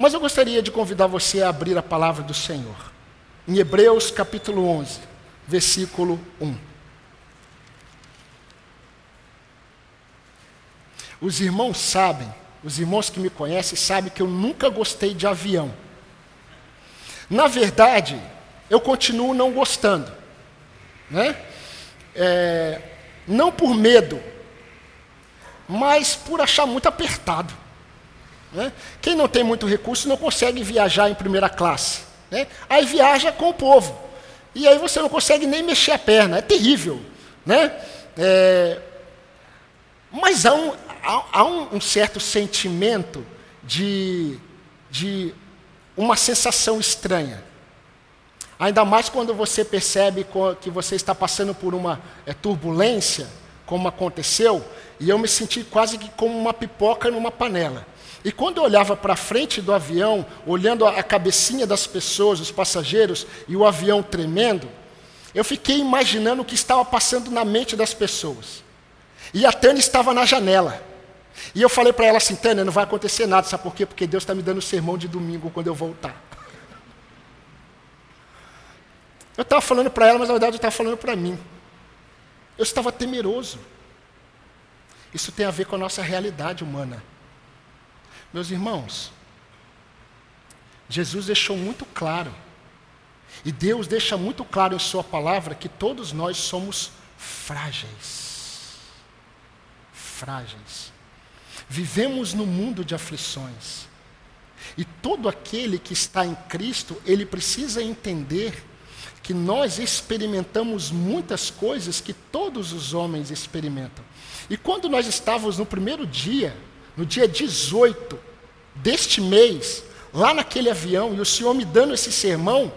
Mas eu gostaria de convidar você a abrir a palavra do Senhor. Em Hebreus capítulo 11, versículo 1. Os irmãos sabem, os irmãos que me conhecem sabem que eu nunca gostei de avião. Na verdade, eu continuo não gostando. Né? É, não por medo, mas por achar muito apertado. Né? Quem não tem muito recurso não consegue viajar em primeira classe. Né? Aí viaja com o povo. E aí você não consegue nem mexer a perna. É terrível. Né? É, mas há, um, há, há um, certo sentimento de, de uma sensação estranha. Ainda mais quando você percebe que você está passando por uma é, turbulência, como aconteceu, e eu me senti quase que como uma pipoca numa panela. E quando eu olhava para frente do avião, olhando a cabecinha das pessoas, os passageiros, e o avião tremendo, eu fiquei imaginando o que estava passando na mente das pessoas. E a Tânia estava na janela. E eu falei para ela assim, Tânia, não vai acontecer nada, sabe por quê? Porque Deus está me dando sermão de domingo quando eu voltar. Eu estava falando para ela, mas na verdade eu estava falando para mim. Eu estava temeroso. Isso tem a ver com a nossa realidade humana. Meus irmãos, Jesus deixou muito claro, e Deus deixa muito claro em Sua palavra que todos nós somos frágeis. Frágeis. Vivemos no mundo de aflições. E todo aquele que está em Cristo, ele precisa entender que nós experimentamos muitas coisas que todos os homens experimentam. E quando nós estávamos no primeiro dia, no dia 18 deste mês, lá naquele avião, e o Senhor me dando esse sermão,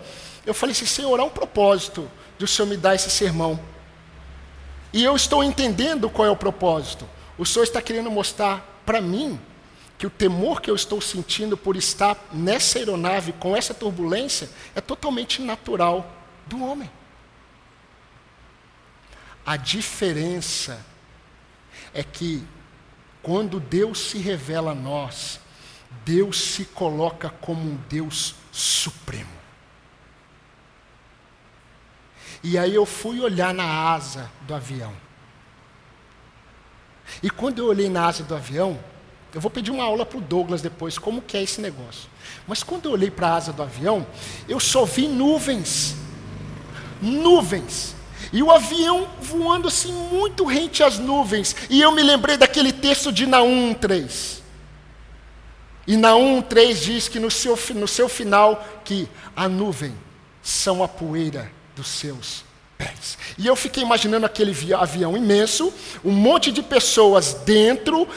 eu falei assim: Senhor, há um propósito de o Senhor me dar esse sermão. E eu estou entendendo qual é o propósito. O Senhor está querendo mostrar para mim que o temor que eu estou sentindo por estar nessa aeronave com essa turbulência é totalmente natural do homem. A diferença é que quando Deus se revela a nós, Deus se coloca como um Deus supremo. E aí eu fui olhar na asa do avião. E quando eu olhei na asa do avião, eu vou pedir uma aula para o Douglas depois, como que é esse negócio. Mas quando eu olhei para a asa do avião, eu só vi nuvens nuvens. E o avião voando assim muito rente às nuvens. E eu me lembrei daquele texto de Naum 3. E Naum 3 diz que no seu, no seu final que a nuvem são a poeira dos seus pés. E eu fiquei imaginando aquele avião imenso, um monte de pessoas dentro,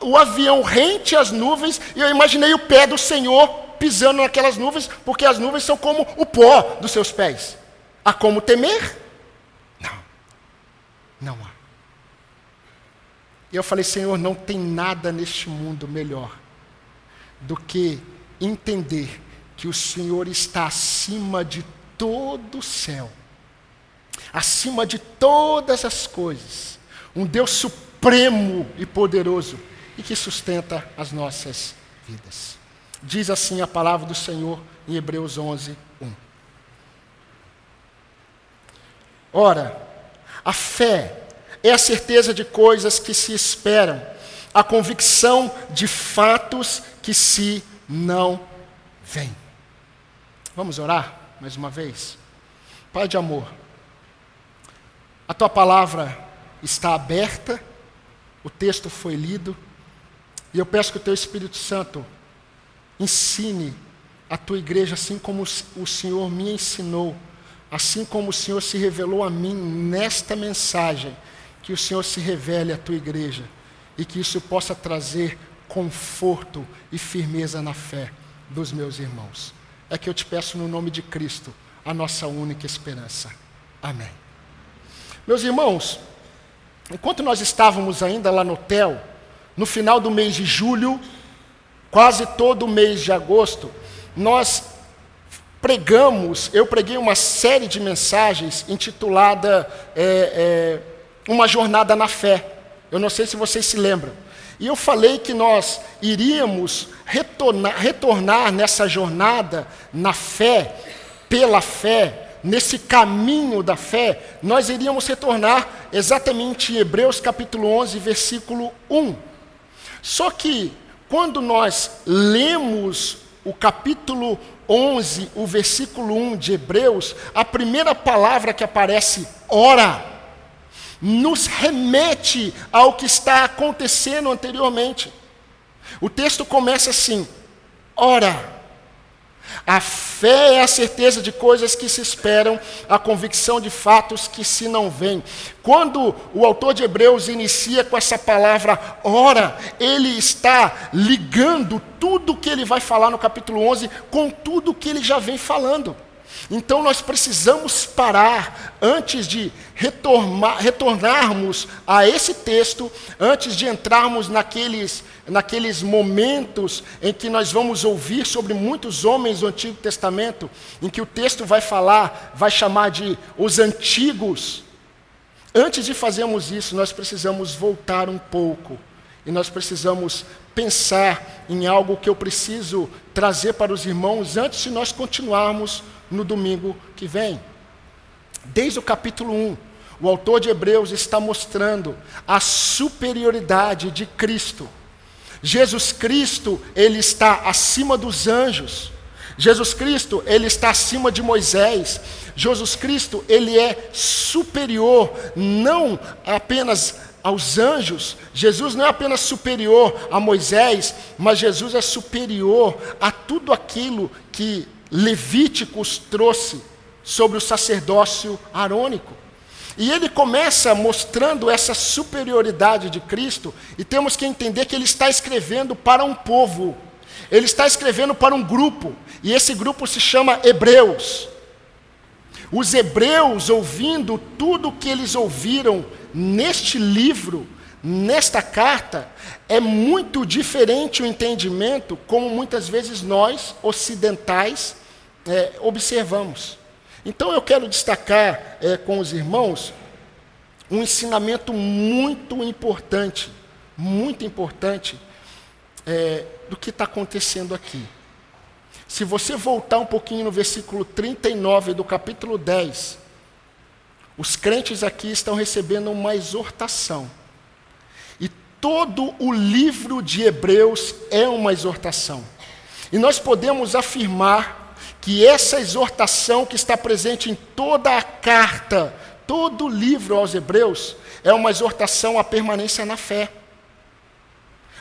o avião rente às nuvens, e eu imaginei o pé do Senhor pisando naquelas nuvens, porque as nuvens são como o pó dos seus pés. Há como temer? Não. Há. E eu falei, Senhor, não tem nada neste mundo melhor do que entender que o Senhor está acima de todo o céu, acima de todas as coisas, um Deus supremo e poderoso e que sustenta as nossas vidas. Diz assim a palavra do Senhor em Hebreus 11, 1. Ora, a fé é a certeza de coisas que se esperam, a convicção de fatos que se não veem. Vamos orar mais uma vez? Pai de amor, a tua palavra está aberta, o texto foi lido, e eu peço que o teu Espírito Santo ensine a tua igreja assim como o Senhor me ensinou assim como o Senhor se revelou a mim nesta mensagem, que o Senhor se revele à tua igreja e que isso possa trazer conforto e firmeza na fé dos meus irmãos. É que eu te peço no nome de Cristo, a nossa única esperança. Amém. Meus irmãos, enquanto nós estávamos ainda lá no hotel, no final do mês de julho, quase todo o mês de agosto, nós pregamos, eu preguei uma série de mensagens intitulada é, é, Uma Jornada na Fé. Eu não sei se vocês se lembram. E eu falei que nós iríamos retornar, retornar nessa jornada, na fé, pela fé, nesse caminho da fé, nós iríamos retornar exatamente em Hebreus capítulo 11, versículo 1. Só que, quando nós lemos o capítulo 11, o versículo 1 de Hebreus, a primeira palavra que aparece, ora, nos remete ao que está acontecendo anteriormente. O texto começa assim: ora. A fé é a certeza de coisas que se esperam, a convicção de fatos que se não veem. Quando o autor de Hebreus inicia com essa palavra ora, ele está ligando tudo que ele vai falar no capítulo 11 com tudo que ele já vem falando. Então nós precisamos parar antes de retornarmos a esse texto, antes de entrarmos naqueles, naqueles momentos em que nós vamos ouvir sobre muitos homens do Antigo Testamento, em que o texto vai falar, vai chamar de os antigos. Antes de fazermos isso, nós precisamos voltar um pouco e nós precisamos pensar em algo que eu preciso trazer para os irmãos antes de nós continuarmos no domingo que vem. Desde o capítulo 1, o autor de Hebreus está mostrando a superioridade de Cristo. Jesus Cristo, ele está acima dos anjos. Jesus Cristo, ele está acima de Moisés. Jesus Cristo, ele é superior não apenas aos anjos. Jesus não é apenas superior a Moisés, mas Jesus é superior a tudo aquilo que Levíticos trouxe sobre o sacerdócio arônico. E ele começa mostrando essa superioridade de Cristo, e temos que entender que ele está escrevendo para um povo, ele está escrevendo para um grupo, e esse grupo se chama Hebreus. Os hebreus, ouvindo tudo o que eles ouviram neste livro, nesta carta, é muito diferente o entendimento, como muitas vezes nós, ocidentais, é, observamos. Então eu quero destacar é, com os irmãos um ensinamento muito importante, muito importante é, do que está acontecendo aqui. Se você voltar um pouquinho no versículo 39 do capítulo 10, os crentes aqui estão recebendo uma exortação. E todo o livro de Hebreus é uma exortação. E nós podemos afirmar que essa exortação que está presente em toda a carta, todo o livro aos Hebreus, é uma exortação à permanência na fé.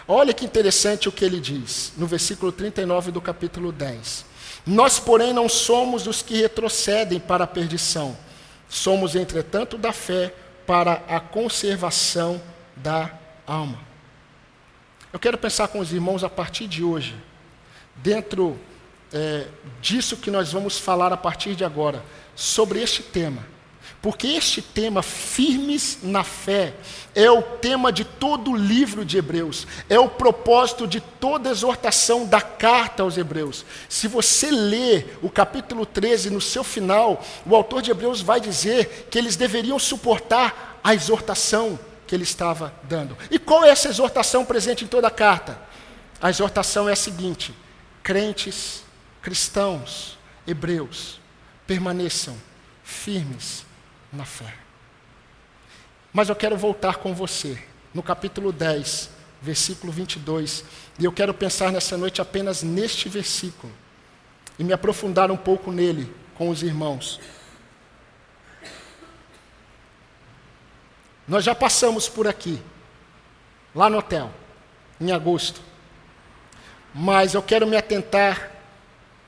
Olha que interessante o que ele diz, no versículo 39 do capítulo 10. Nós, porém, não somos os que retrocedem para a perdição, somos, entretanto, da fé para a conservação da alma. Eu quero pensar com os irmãos a partir de hoje, dentro é, disso que nós vamos falar a partir de agora, sobre este tema. Porque este tema, firmes na fé, é o tema de todo o livro de Hebreus, é o propósito de toda exortação da carta aos Hebreus. Se você ler o capítulo 13, no seu final, o autor de Hebreus vai dizer que eles deveriam suportar a exortação que ele estava dando. E qual é essa exortação presente em toda a carta? A exortação é a seguinte: crentes cristãos, hebreus, permaneçam firmes na fé. Mas eu quero voltar com você no capítulo 10, versículo 22, e eu quero pensar nessa noite apenas neste versículo e me aprofundar um pouco nele com os irmãos. Nós já passamos por aqui, lá no hotel, em agosto, mas eu quero me atentar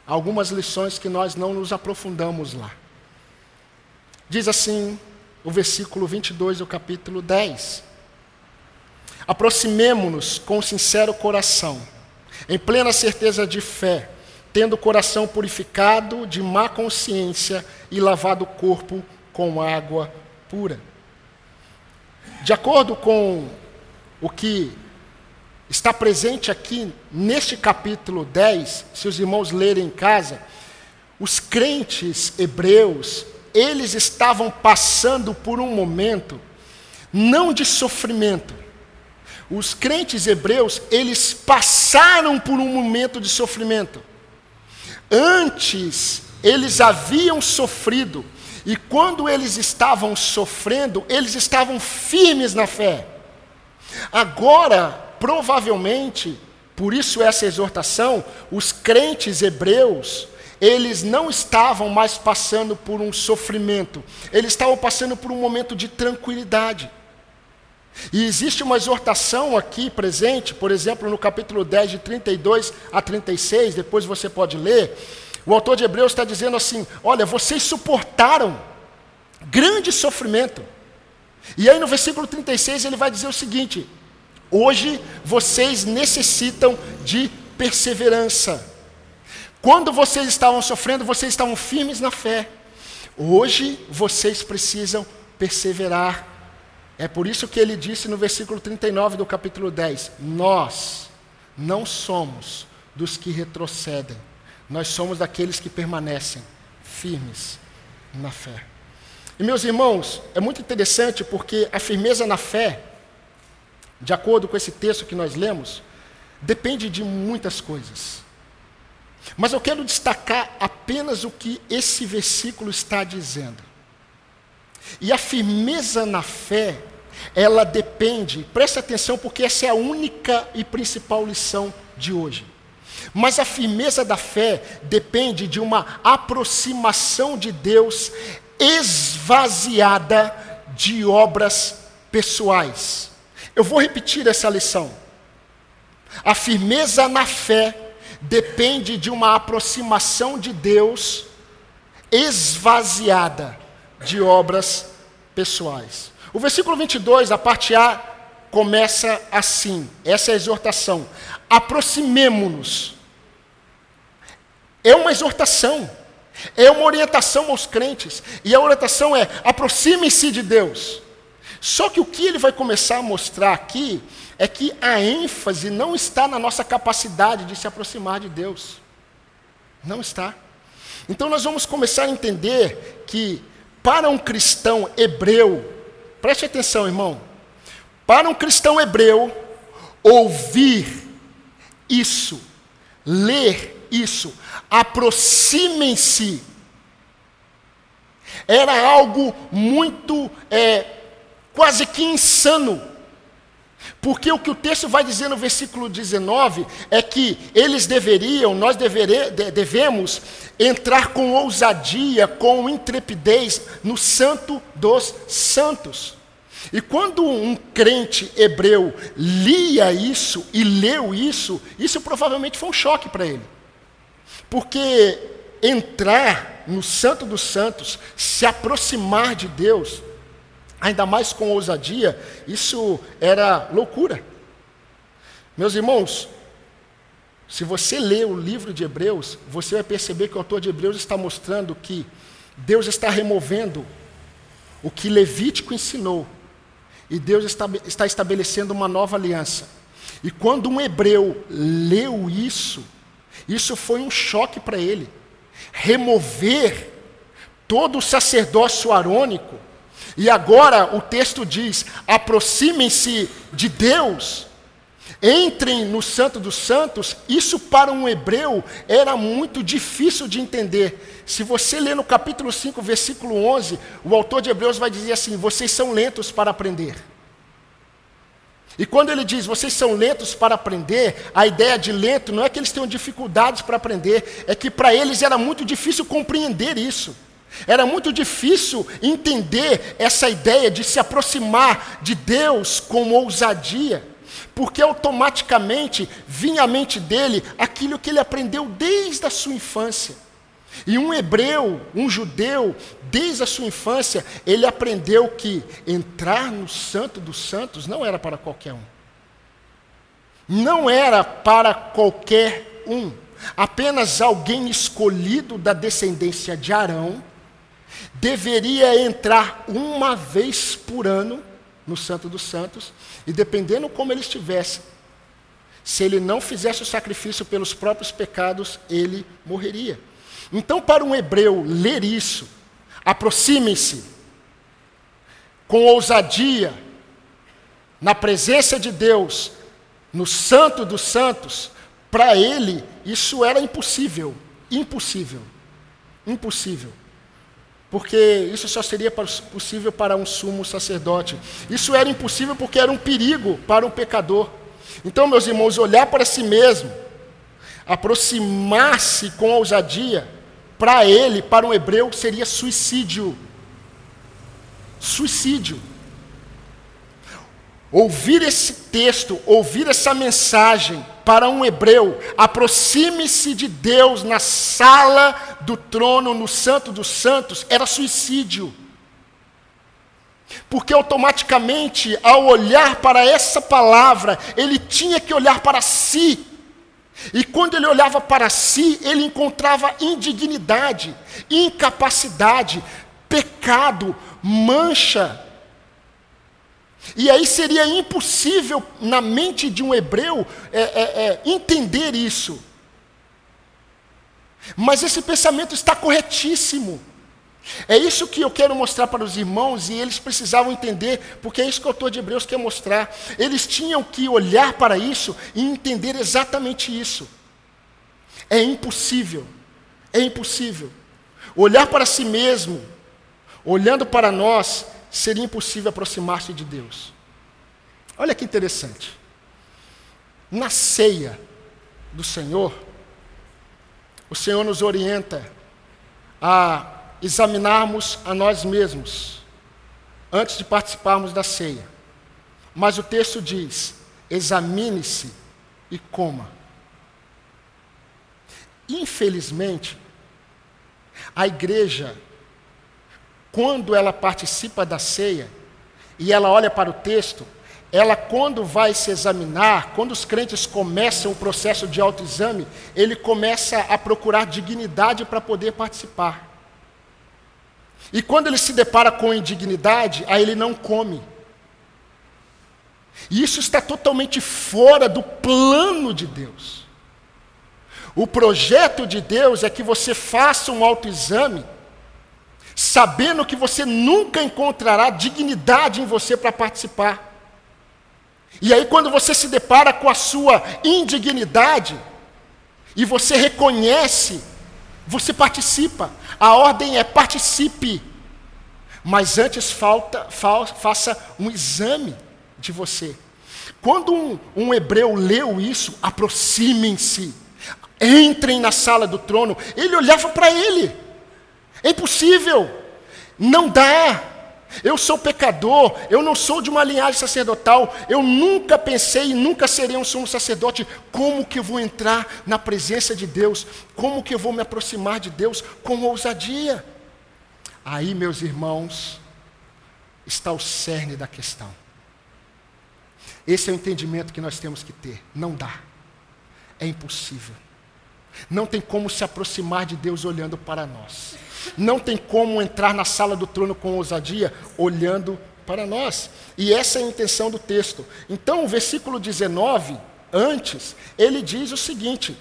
algumas lições que nós não nos aprofundamos lá. Diz assim o versículo 22 do capítulo 10. Aproximemo-nos com sincero coração, em plena certeza de fé, tendo o coração purificado de má consciência e lavado o corpo com água pura. De acordo com o que está presente aqui neste capítulo 10, se os irmãos lerem em casa, os crentes hebreus, eles estavam passando por um momento não de sofrimento, os crentes hebreus, eles passaram por um momento de sofrimento. Antes, eles haviam sofrido, e quando eles estavam sofrendo, eles estavam firmes na fé. Agora, provavelmente, por isso essa exortação, os crentes hebreus, eles não estavam mais passando por um sofrimento, eles estavam passando por um momento de tranquilidade. E existe uma exortação aqui presente, por exemplo, no capítulo 10, de 32 a 36, depois você pode ler. O autor de Hebreus está dizendo assim: Olha, vocês suportaram grande sofrimento. E aí no versículo 36 ele vai dizer o seguinte: Hoje vocês necessitam de perseverança. Quando vocês estavam sofrendo, vocês estavam firmes na fé. Hoje vocês precisam perseverar. É por isso que ele disse no versículo 39 do capítulo 10: Nós não somos dos que retrocedem, nós somos daqueles que permanecem firmes na fé. E meus irmãos, é muito interessante porque a firmeza na fé, de acordo com esse texto que nós lemos, depende de muitas coisas. Mas eu quero destacar apenas o que esse versículo está dizendo. E a firmeza na fé, ela depende, preste atenção, porque essa é a única e principal lição de hoje. Mas a firmeza da fé depende de uma aproximação de Deus esvaziada de obras pessoais. Eu vou repetir essa lição. A firmeza na fé depende de uma aproximação de Deus esvaziada de obras pessoais. O versículo 22, a parte A, começa assim: essa é a exortação. Aproximemo-nos. É uma exortação, é uma orientação aos crentes, e a orientação é: aproxime-se de Deus. Só que o que ele vai começar a mostrar aqui é que a ênfase não está na nossa capacidade de se aproximar de Deus. Não está. Então nós vamos começar a entender que para um cristão hebreu, preste atenção, irmão. Para um cristão hebreu, ouvir isso, ler isso, aproximem-se, era algo muito, é, quase que insano porque o que o texto vai dizer no versículo 19 é que eles deveriam, nós devere, devemos entrar com ousadia, com intrepidez no santo dos santos. E quando um crente hebreu lia isso e leu isso, isso provavelmente foi um choque para ele. Porque entrar no santo dos santos, se aproximar de Deus, ainda mais com ousadia, isso era loucura. Meus irmãos, se você ler o livro de Hebreus, você vai perceber que o autor de Hebreus está mostrando que Deus está removendo o que Levítico ensinou, e Deus está, está estabelecendo uma nova aliança. E quando um hebreu leu isso, isso foi um choque para ele. Remover todo o sacerdócio arônico e agora o texto diz: aproximem-se de Deus, entrem no Santo dos Santos. Isso para um hebreu era muito difícil de entender. Se você ler no capítulo 5, versículo 11, o autor de Hebreus vai dizer assim: vocês são lentos para aprender. E quando ele diz vocês são lentos para aprender, a ideia de lento não é que eles tenham dificuldades para aprender, é que para eles era muito difícil compreender isso. Era muito difícil entender essa ideia de se aproximar de Deus com ousadia, porque automaticamente vinha à mente dele aquilo que ele aprendeu desde a sua infância. E um hebreu, um judeu, desde a sua infância, ele aprendeu que entrar no Santo dos Santos não era para qualquer um. Não era para qualquer um. Apenas alguém escolhido da descendência de Arão deveria entrar uma vez por ano no Santo dos Santos, e dependendo como ele estivesse, se ele não fizesse o sacrifício pelos próprios pecados, ele morreria. Então, para um hebreu ler isso, aproxime-se com ousadia, na presença de Deus, no Santo dos Santos, para ele isso era impossível. Impossível. Impossível. Porque isso só seria possível para um sumo sacerdote. Isso era impossível porque era um perigo para um pecador. Então, meus irmãos, olhar para si mesmo, aproximar-se com ousadia, para ele, para um hebreu, seria suicídio. Suicídio. Ouvir esse texto, ouvir essa mensagem para um hebreu, aproxime-se de Deus na sala do trono, no Santo dos Santos, era suicídio. Porque automaticamente, ao olhar para essa palavra, ele tinha que olhar para si. E quando ele olhava para si, ele encontrava indignidade, incapacidade, pecado, mancha. E aí seria impossível na mente de um hebreu é, é, é, entender isso. Mas esse pensamento está corretíssimo. É isso que eu quero mostrar para os irmãos e eles precisavam entender, porque é isso que o autor de Hebreus quer mostrar. Eles tinham que olhar para isso e entender exatamente isso. É impossível, é impossível. Olhar para si mesmo, olhando para nós, seria impossível aproximar-se de Deus. Olha que interessante. Na ceia do Senhor, o Senhor nos orienta a examinarmos a nós mesmos antes de participarmos da ceia. Mas o texto diz: examine-se e coma. Infelizmente, a igreja, quando ela participa da ceia e ela olha para o texto, ela quando vai se examinar, quando os crentes começam o processo de autoexame, ele começa a procurar dignidade para poder participar. E quando ele se depara com indignidade, aí ele não come. E isso está totalmente fora do plano de Deus. O projeto de Deus é que você faça um autoexame, sabendo que você nunca encontrará dignidade em você para participar. E aí, quando você se depara com a sua indignidade, e você reconhece você participa. A ordem é participe. Mas antes falta, fa, faça um exame de você. Quando um, um hebreu leu isso, aproximem-se, entrem na sala do trono. Ele olhava para ele. É impossível. Não dá. Eu sou pecador, eu não sou de uma linhagem sacerdotal, eu nunca pensei e nunca serei um sumo sacerdote. Como que eu vou entrar na presença de Deus? Como que eu vou me aproximar de Deus com ousadia? Aí, meus irmãos, está o cerne da questão. Esse é o entendimento que nós temos que ter. Não dá. É impossível. Não tem como se aproximar de Deus olhando para nós. Não tem como entrar na sala do trono com ousadia olhando para nós. E essa é a intenção do texto. Então, o versículo 19, antes, ele diz o seguinte: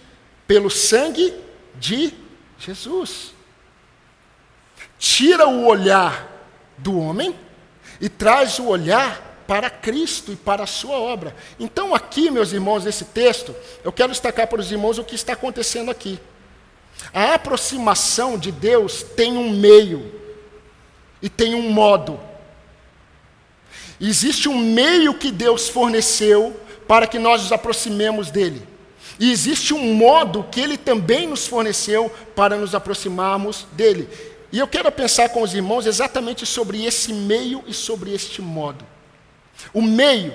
pelo sangue de Jesus. Tira o olhar do homem e traz o olhar para Cristo e para a sua obra. Então, aqui, meus irmãos, nesse texto, eu quero destacar para os irmãos o que está acontecendo aqui. A aproximação de Deus tem um meio e tem um modo. Existe um meio que Deus forneceu para que nós nos aproximemos dele. E existe um modo que ele também nos forneceu para nos aproximarmos dele. E eu quero pensar com os irmãos exatamente sobre esse meio e sobre este modo. O meio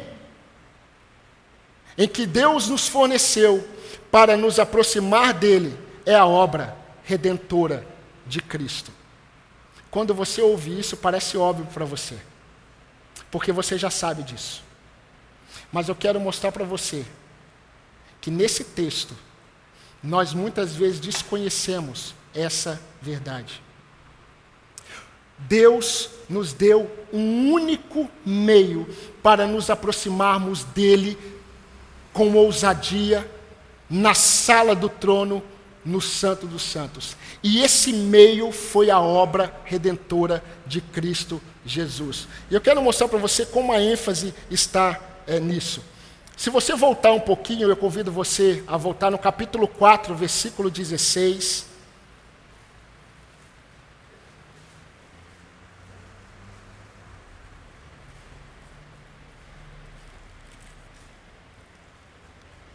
em que Deus nos forneceu para nos aproximar dele é a obra redentora de Cristo. Quando você ouve isso, parece óbvio para você, porque você já sabe disso. Mas eu quero mostrar para você que nesse texto, nós muitas vezes desconhecemos essa verdade. Deus nos deu um único meio para nos aproximarmos dele com ousadia na sala do trono no Santo dos Santos. E esse meio foi a obra redentora de Cristo Jesus. E eu quero mostrar para você como a ênfase está é, nisso. Se você voltar um pouquinho, eu convido você a voltar no capítulo 4, versículo 16.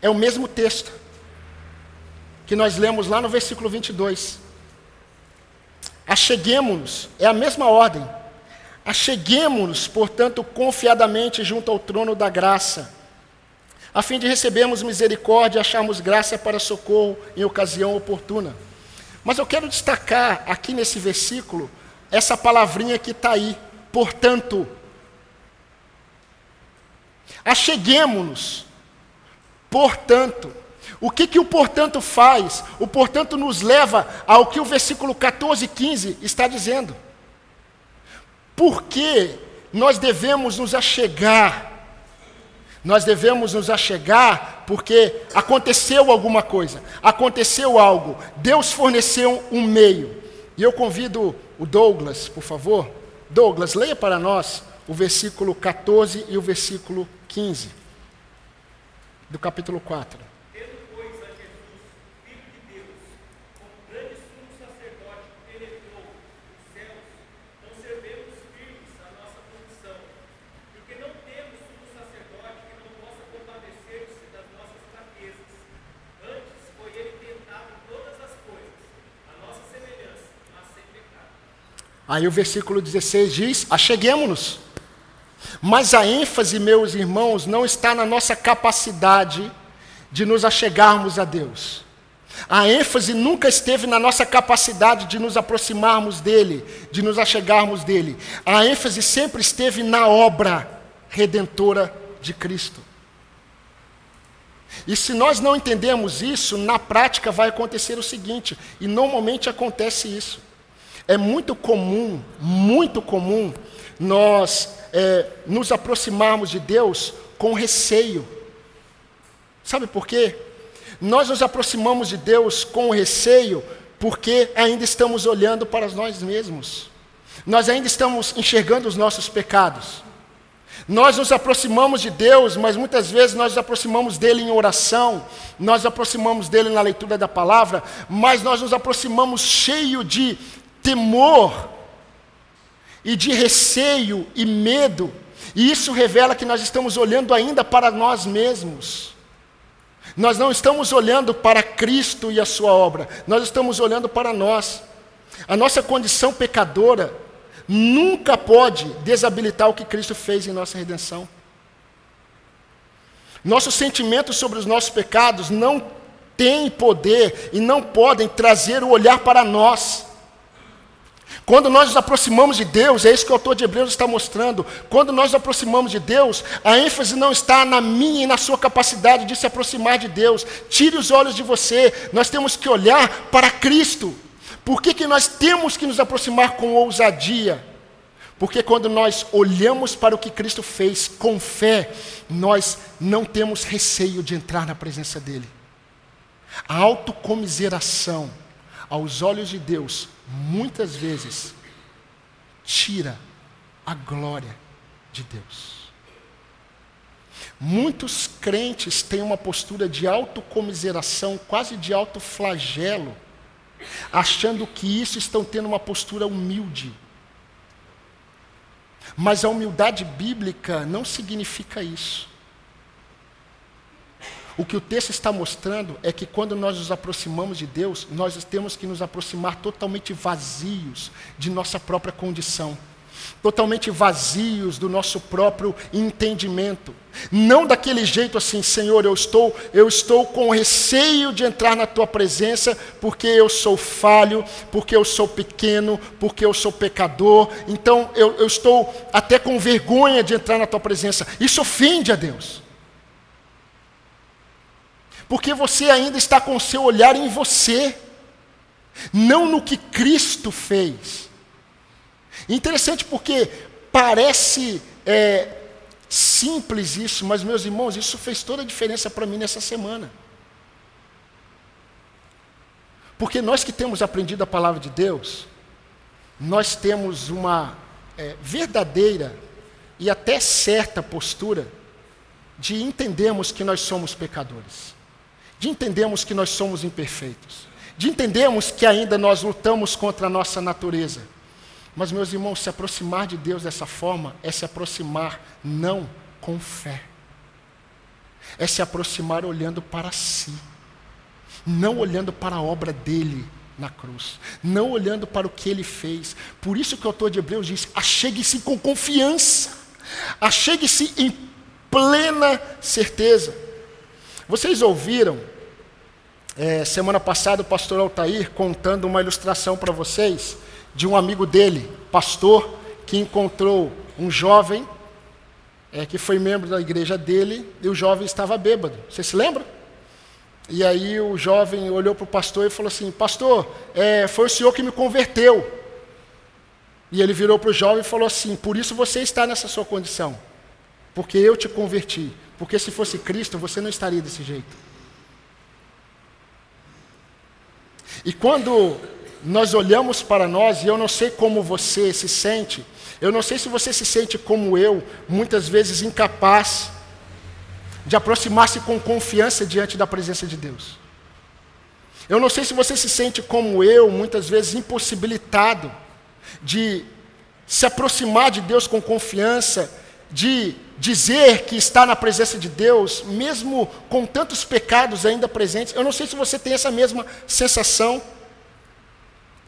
É o mesmo texto que nós lemos lá no versículo 22. Acheguemos-nos, é a mesma ordem. Acheguemos-nos, portanto, confiadamente junto ao trono da graça, a fim de recebermos misericórdia e acharmos graça para socorro em ocasião oportuna. Mas eu quero destacar aqui nesse versículo essa palavrinha que está aí, portanto. Acheguemos-nos, portanto. O que, que o portanto faz? O portanto nos leva ao que o versículo 14 e 15 está dizendo. Por que nós devemos nos achegar? Nós devemos nos achegar porque aconteceu alguma coisa, aconteceu algo, Deus forneceu um meio. E eu convido o Douglas, por favor. Douglas, leia para nós o versículo 14 e o versículo 15 do capítulo 4. Aí o versículo 16 diz: Acheguemos-nos. Mas a ênfase, meus irmãos, não está na nossa capacidade de nos achegarmos a Deus. A ênfase nunca esteve na nossa capacidade de nos aproximarmos dele, de nos achegarmos dele. A ênfase sempre esteve na obra redentora de Cristo. E se nós não entendemos isso, na prática vai acontecer o seguinte, e normalmente acontece isso. É muito comum, muito comum, nós é, nos aproximarmos de Deus com receio. Sabe por quê? Nós nos aproximamos de Deus com receio porque ainda estamos olhando para nós mesmos. Nós ainda estamos enxergando os nossos pecados. Nós nos aproximamos de Deus, mas muitas vezes nós nos aproximamos dele em oração, nós nos aproximamos dele na leitura da palavra, mas nós nos aproximamos cheio de temor e de receio e medo, e isso revela que nós estamos olhando ainda para nós mesmos. Nós não estamos olhando para Cristo e a Sua obra, nós estamos olhando para nós. A nossa condição pecadora nunca pode desabilitar o que Cristo fez em nossa redenção. Nossos sentimentos sobre os nossos pecados não têm poder e não podem trazer o olhar para nós. Quando nós nos aproximamos de Deus, é isso que o autor de Hebreus está mostrando. Quando nós nos aproximamos de Deus, a ênfase não está na minha e na sua capacidade de se aproximar de Deus. Tire os olhos de você. Nós temos que olhar para Cristo. Por que, que nós temos que nos aproximar com ousadia? Porque quando nós olhamos para o que Cristo fez com fé, nós não temos receio de entrar na presença dEle. A autocomiseração, aos olhos de Deus, muitas vezes tira a glória de Deus. Muitos crentes têm uma postura de autocomiseração, quase de autoflagelo, achando que isso estão tendo uma postura humilde. Mas a humildade bíblica não significa isso. O que o texto está mostrando é que quando nós nos aproximamos de Deus, nós temos que nos aproximar totalmente vazios de nossa própria condição, totalmente vazios do nosso próprio entendimento. Não daquele jeito assim, Senhor, eu estou, eu estou com receio de entrar na tua presença, porque eu sou falho, porque eu sou pequeno, porque eu sou pecador. Então eu, eu estou até com vergonha de entrar na tua presença. Isso ofende a Deus porque você ainda está com seu olhar em você, não no que Cristo fez. Interessante porque parece é, simples isso, mas meus irmãos, isso fez toda a diferença para mim nessa semana. Porque nós que temos aprendido a palavra de Deus, nós temos uma é, verdadeira e até certa postura de entendermos que nós somos pecadores, de entendermos que nós somos imperfeitos, de entendermos que ainda nós lutamos contra a nossa natureza. Mas, meus irmãos, se aproximar de Deus dessa forma é se aproximar não com fé, é se aproximar olhando para si, não olhando para a obra dele na cruz, não olhando para o que ele fez. Por isso que o autor de Hebreus diz: achegue-se com confiança, achegue-se em plena certeza. Vocês ouviram, é, semana passada, o pastor Altair contando uma ilustração para vocês de um amigo dele, pastor, que encontrou um jovem é, que foi membro da igreja dele e o jovem estava bêbado. Você se lembra? E aí o jovem olhou para o pastor e falou assim: Pastor, é, foi o senhor que me converteu. E ele virou para o jovem e falou assim: Por isso você está nessa sua condição, porque eu te converti. Porque se fosse Cristo, você não estaria desse jeito. E quando nós olhamos para nós, e eu não sei como você se sente, eu não sei se você se sente como eu, muitas vezes incapaz de aproximar-se com confiança diante da presença de Deus. Eu não sei se você se sente como eu, muitas vezes impossibilitado de se aproximar de Deus com confiança, de dizer que está na presença de Deus, mesmo com tantos pecados ainda presentes. Eu não sei se você tem essa mesma sensação.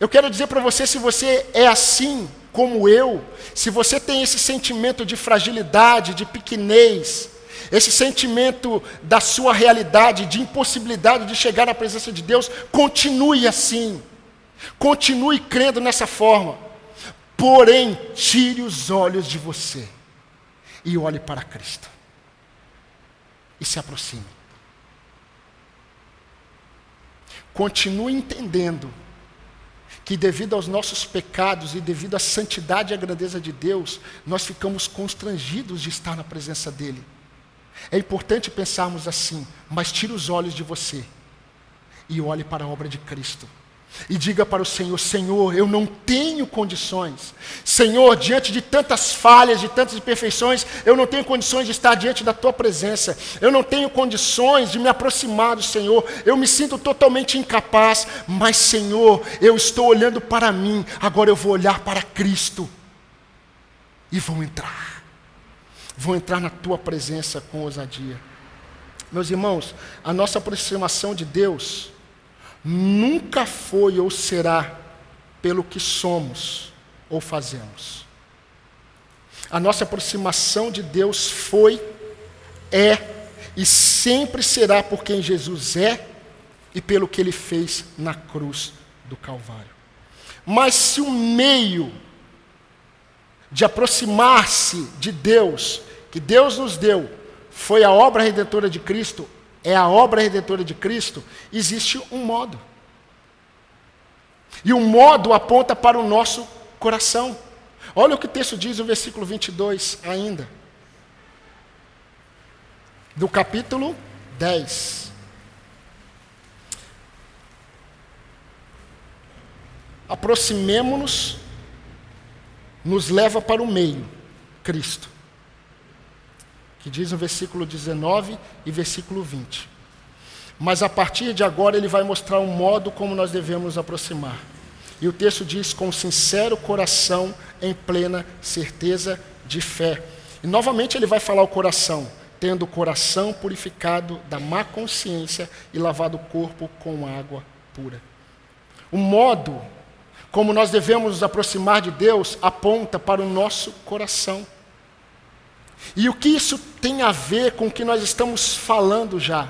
Eu quero dizer para você, se você é assim como eu, se você tem esse sentimento de fragilidade, de pequenez, esse sentimento da sua realidade, de impossibilidade de chegar na presença de Deus, continue assim. Continue crendo nessa forma. Porém, tire os olhos de você e olhe para Cristo. E se aproxime. Continue entendendo que devido aos nossos pecados e devido à santidade e à grandeza de Deus, nós ficamos constrangidos de estar na presença dele. É importante pensarmos assim, mas tire os olhos de você e olhe para a obra de Cristo. E diga para o Senhor: Senhor, eu não tenho condições. Senhor, diante de tantas falhas, de tantas imperfeições, eu não tenho condições de estar diante da tua presença. Eu não tenho condições de me aproximar do Senhor. Eu me sinto totalmente incapaz. Mas, Senhor, eu estou olhando para mim. Agora eu vou olhar para Cristo. E vou entrar vão entrar na tua presença com ousadia. Meus irmãos, a nossa aproximação de Deus nunca foi ou será pelo que somos ou fazemos. A nossa aproximação de Deus foi, é e sempre será por quem Jesus é e pelo que ele fez na cruz do Calvário. Mas se o meio de aproximar-se de Deus, que Deus nos deu, foi a obra redentora de Cristo, é a obra redentora de Cristo, existe um modo. E o modo aponta para o nosso coração. Olha o que o texto diz no versículo 22 ainda. Do capítulo 10. Aproximemo-nos nos leva para o meio, Cristo. Que diz no versículo 19 e versículo 20. Mas a partir de agora ele vai mostrar um modo como nós devemos nos aproximar. E o texto diz: com sincero coração, em plena certeza de fé. E novamente ele vai falar o coração, tendo o coração purificado da má consciência e lavado o corpo com água pura. O modo como nós devemos nos aproximar de Deus, aponta para o nosso coração. E o que isso tem a ver com o que nós estamos falando já?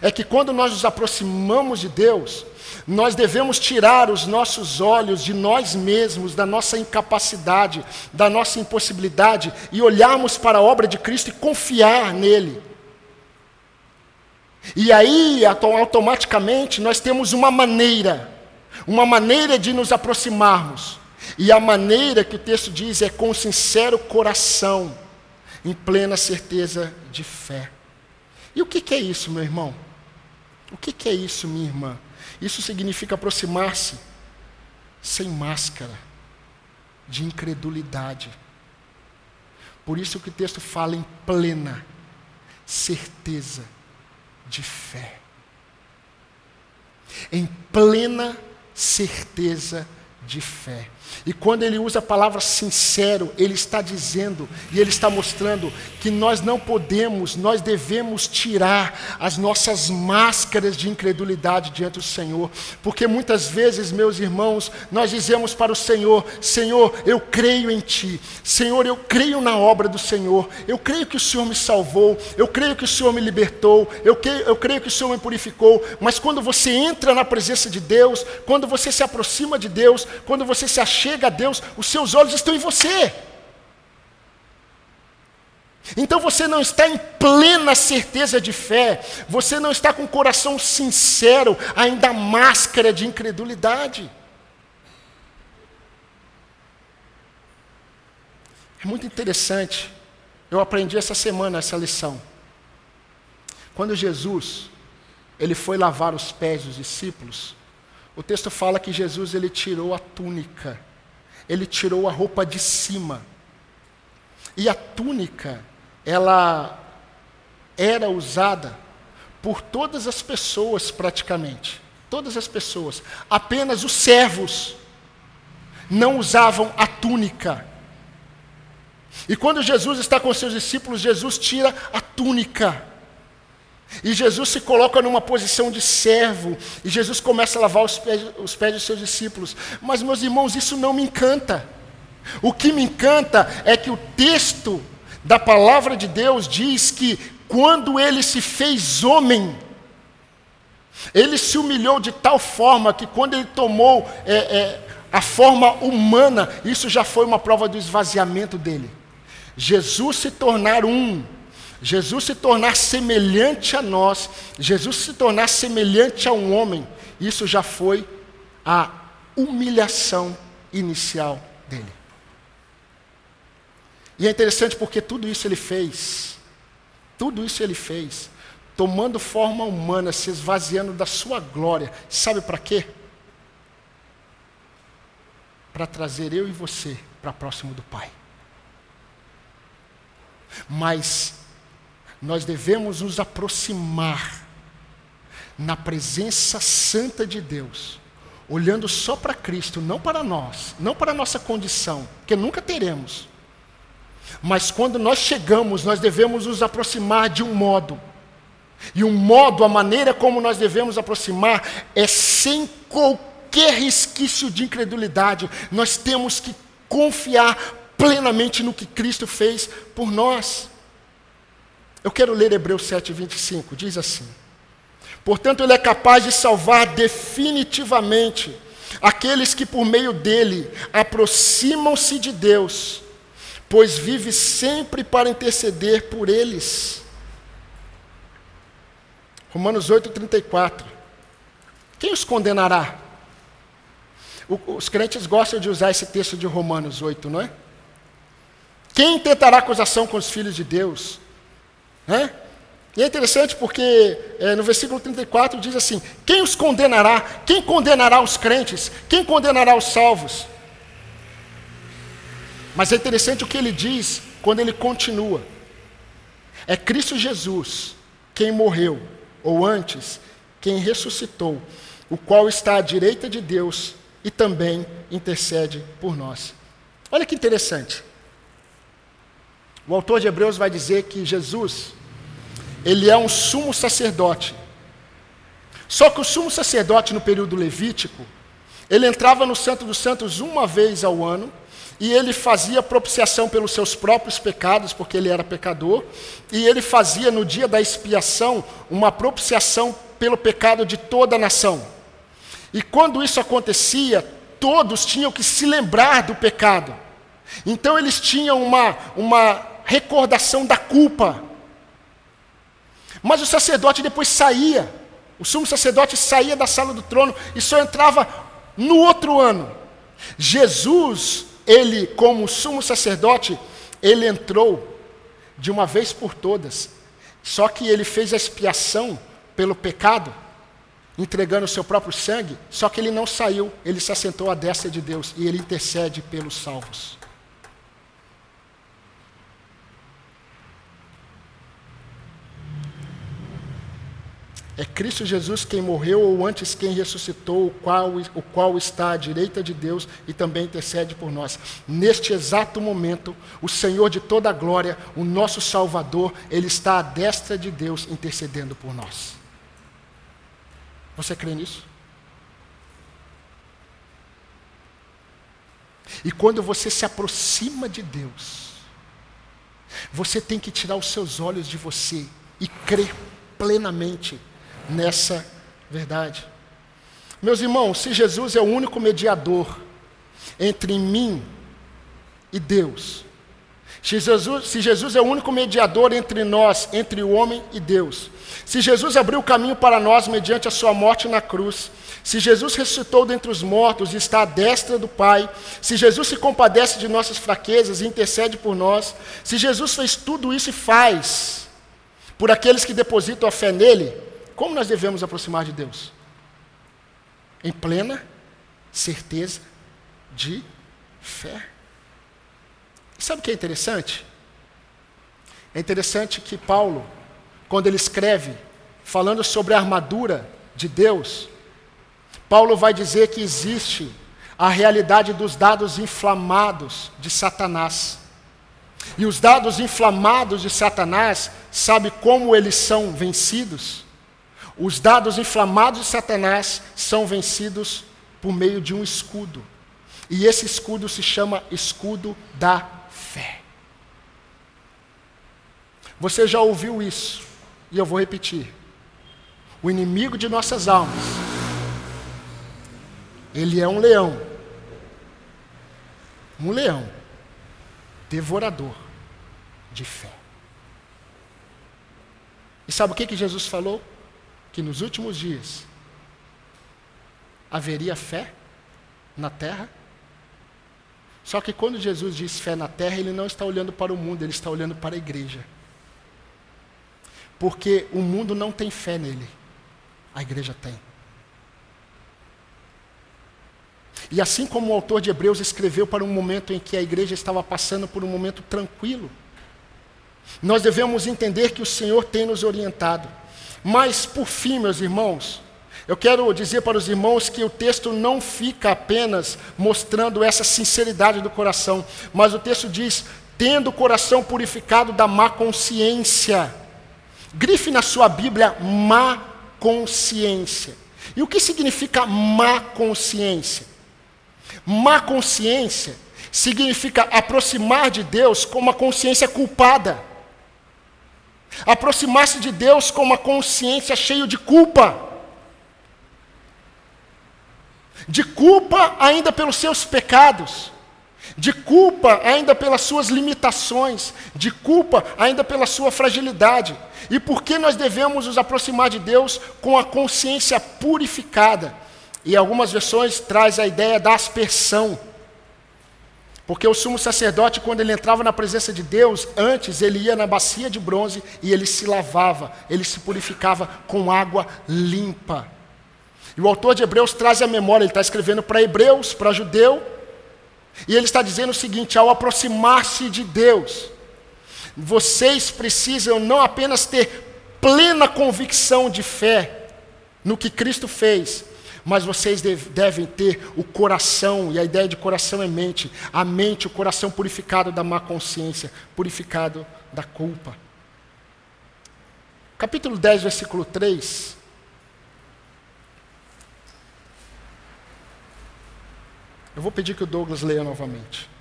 É que quando nós nos aproximamos de Deus, nós devemos tirar os nossos olhos de nós mesmos, da nossa incapacidade, da nossa impossibilidade e olharmos para a obra de Cristo e confiar nele. E aí, automaticamente, nós temos uma maneira uma maneira de nos aproximarmos. E a maneira que o texto diz é com sincero coração, em plena certeza de fé. E o que, que é isso, meu irmão? O que, que é isso, minha irmã? Isso significa aproximar-se sem máscara, de incredulidade. Por isso que o texto fala em plena certeza de fé. Em plena certeza de fé. E quando ele usa a palavra sincero, ele está dizendo e ele está mostrando que nós não podemos, nós devemos tirar as nossas máscaras de incredulidade diante do Senhor, porque muitas vezes, meus irmãos, nós dizemos para o Senhor: Senhor, eu creio em Ti, Senhor, eu creio na obra do Senhor, eu creio que o Senhor me salvou, eu creio que o Senhor me libertou, eu creio, eu creio que o Senhor me purificou, mas quando você entra na presença de Deus, quando você se aproxima de Deus, quando você se achega a Deus, os seus olhos estão em você. Então você não está em plena certeza de fé, você não está com o coração sincero, ainda máscara de incredulidade. É muito interessante, eu aprendi essa semana essa lição. Quando Jesus, ele foi lavar os pés dos discípulos, o texto fala que Jesus ele tirou a túnica, ele tirou a roupa de cima. E a túnica, ela era usada por todas as pessoas praticamente. Todas as pessoas. Apenas os servos não usavam a túnica. E quando Jesus está com seus discípulos, Jesus tira a túnica. E Jesus se coloca numa posição de servo, e Jesus começa a lavar os pés, os pés dos seus discípulos. Mas, meus irmãos, isso não me encanta. O que me encanta é que o texto da palavra de Deus diz que quando ele se fez homem, ele se humilhou de tal forma que quando ele tomou é, é, a forma humana, isso já foi uma prova do esvaziamento dele. Jesus se tornar um Jesus se tornar semelhante a nós, Jesus se tornar semelhante a um homem, isso já foi a humilhação inicial dele. E é interessante porque tudo isso ele fez, tudo isso ele fez, tomando forma humana, se esvaziando da sua glória, sabe para quê? Para trazer eu e você para próximo do Pai. Mas nós devemos nos aproximar na presença santa de Deus, olhando só para Cristo, não para nós, não para a nossa condição, que nunca teremos. Mas quando nós chegamos, nós devemos nos aproximar de um modo. E um modo, a maneira como nós devemos aproximar é sem qualquer resquício de incredulidade. Nós temos que confiar plenamente no que Cristo fez por nós. Eu quero ler Hebreus 7, 25. Diz assim: Portanto, Ele é capaz de salvar definitivamente aqueles que, por meio dele, aproximam-se de Deus, pois vive sempre para interceder por eles. Romanos 8, 34. Quem os condenará? os crentes gostam de usar esse texto de Romanos 8, não é? Quem tentará acusação com os filhos de Deus? E é interessante porque é, no versículo 34 diz assim: Quem os condenará? Quem condenará os crentes? Quem condenará os salvos? Mas é interessante o que ele diz quando ele continua: É Cristo Jesus quem morreu, ou antes, quem ressuscitou, o qual está à direita de Deus e também intercede por nós. Olha que interessante. O autor de Hebreus vai dizer que Jesus, ele é um sumo sacerdote. Só que o sumo sacerdote no período levítico, ele entrava no Santo dos Santos uma vez ao ano, e ele fazia propiciação pelos seus próprios pecados, porque ele era pecador, e ele fazia no dia da expiação uma propiciação pelo pecado de toda a nação. E quando isso acontecia, todos tinham que se lembrar do pecado. Então eles tinham uma, uma recordação da culpa. Mas o sacerdote depois saía, o sumo sacerdote saía da sala do trono e só entrava no outro ano. Jesus, ele, como sumo sacerdote, ele entrou de uma vez por todas. Só que ele fez a expiação pelo pecado, entregando o seu próprio sangue, só que ele não saiu, ele se assentou à destra de Deus e ele intercede pelos salvos. É Cristo Jesus quem morreu ou antes quem ressuscitou, o qual, o qual está à direita de Deus e também intercede por nós. Neste exato momento, o Senhor de toda a glória, o nosso Salvador, Ele está à destra de Deus intercedendo por nós. Você crê nisso? E quando você se aproxima de Deus, você tem que tirar os seus olhos de você e crer plenamente nessa verdade. Meus irmãos, se Jesus é o único mediador entre mim e Deus, se Jesus, se Jesus é o único mediador entre nós, entre o homem e Deus, se Jesus abriu o caminho para nós mediante a sua morte na cruz, se Jesus ressuscitou dentre os mortos e está à destra do Pai, se Jesus se compadece de nossas fraquezas e intercede por nós, se Jesus fez tudo isso e faz por aqueles que depositam a fé nele, como nós devemos aproximar de Deus? Em plena certeza de fé. Sabe o que é interessante? É interessante que Paulo, quando ele escreve, falando sobre a armadura de Deus, Paulo vai dizer que existe a realidade dos dados inflamados de Satanás. E os dados inflamados de Satanás, sabe como eles são vencidos? Os dados inflamados de Satanás são vencidos por meio de um escudo. E esse escudo se chama escudo da fé. Você já ouviu isso, e eu vou repetir. O inimigo de nossas almas, ele é um leão. Um leão, devorador de fé. E sabe o que, que Jesus falou? Que nos últimos dias haveria fé na terra. Só que quando Jesus diz fé na terra, ele não está olhando para o mundo, ele está olhando para a igreja. Porque o mundo não tem fé nele, a igreja tem. E assim como o autor de Hebreus escreveu para um momento em que a igreja estava passando por um momento tranquilo, nós devemos entender que o Senhor tem nos orientado. Mas, por fim, meus irmãos, eu quero dizer para os irmãos que o texto não fica apenas mostrando essa sinceridade do coração, mas o texto diz: tendo o coração purificado da má consciência. Grife na sua Bíblia má consciência. E o que significa má consciência? Má consciência significa aproximar de Deus com uma consciência culpada. Aproximar-se de Deus com uma consciência cheia de culpa. De culpa ainda pelos seus pecados. De culpa ainda pelas suas limitações. De culpa ainda pela sua fragilidade. E por que nós devemos nos aproximar de Deus com a consciência purificada? E algumas versões traz a ideia da aspersão. Porque o sumo sacerdote, quando ele entrava na presença de Deus, antes ele ia na bacia de bronze e ele se lavava, ele se purificava com água limpa. E o autor de Hebreus traz a memória, ele está escrevendo para Hebreus, para judeu, e ele está dizendo o seguinte: ao aproximar-se de Deus, vocês precisam não apenas ter plena convicção de fé no que Cristo fez, mas vocês devem ter o coração, e a ideia de coração é mente, a mente, o coração purificado da má consciência, purificado da culpa. Capítulo 10, versículo 3. Eu vou pedir que o Douglas leia novamente.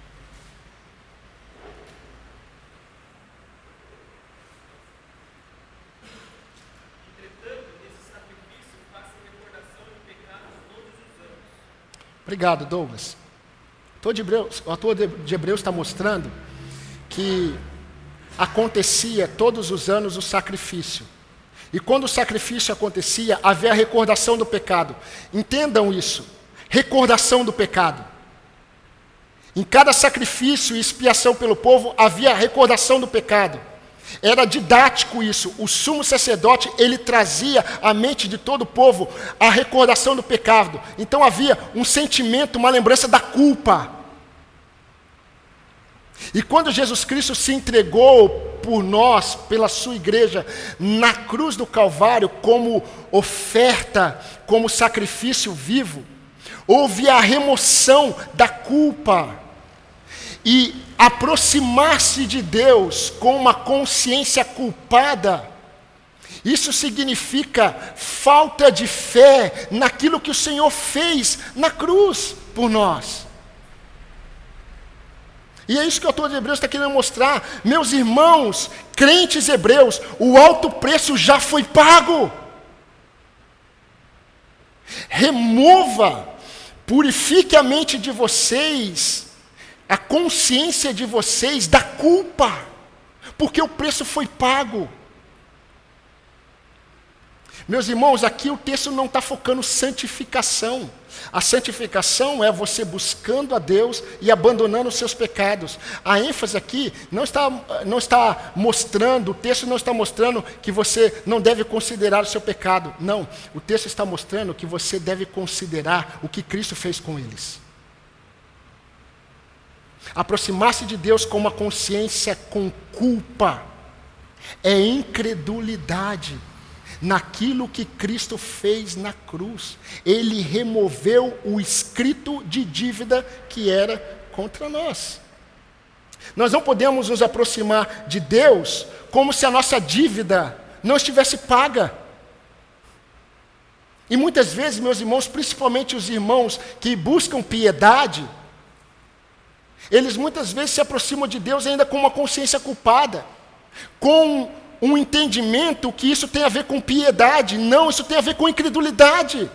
Obrigado, Douglas. o autor de Hebreus está mostrando que acontecia todos os anos o sacrifício. E quando o sacrifício acontecia, havia a recordação do pecado. Entendam isso. Recordação do pecado. Em cada sacrifício e expiação pelo povo havia recordação do pecado. Era didático isso. O sumo sacerdote, ele trazia à mente de todo o povo a recordação do pecado. Então havia um sentimento, uma lembrança da culpa. E quando Jesus Cristo se entregou por nós, pela sua igreja, na cruz do Calvário, como oferta, como sacrifício vivo, houve a remoção da culpa. E aproximar-se de Deus com uma consciência culpada, isso significa falta de fé naquilo que o Senhor fez na cruz por nós. E é isso que o autor de Hebreus está querendo mostrar. Meus irmãos, crentes hebreus, o alto preço já foi pago. Remova, purifique a mente de vocês, a consciência de vocês da culpa, porque o preço foi pago. Meus irmãos, aqui o texto não está focando santificação. A santificação é você buscando a Deus e abandonando os seus pecados. A ênfase aqui não está, não está mostrando, o texto não está mostrando que você não deve considerar o seu pecado. Não, o texto está mostrando que você deve considerar o que Cristo fez com eles. Aproximar-se de Deus com uma consciência com culpa é incredulidade naquilo que Cristo fez na cruz. Ele removeu o escrito de dívida que era contra nós. Nós não podemos nos aproximar de Deus como se a nossa dívida não estivesse paga. E muitas vezes, meus irmãos, principalmente os irmãos que buscam piedade, eles muitas vezes se aproximam de Deus ainda com uma consciência culpada, com um entendimento que isso tem a ver com piedade. Não, isso tem a ver com incredulidade.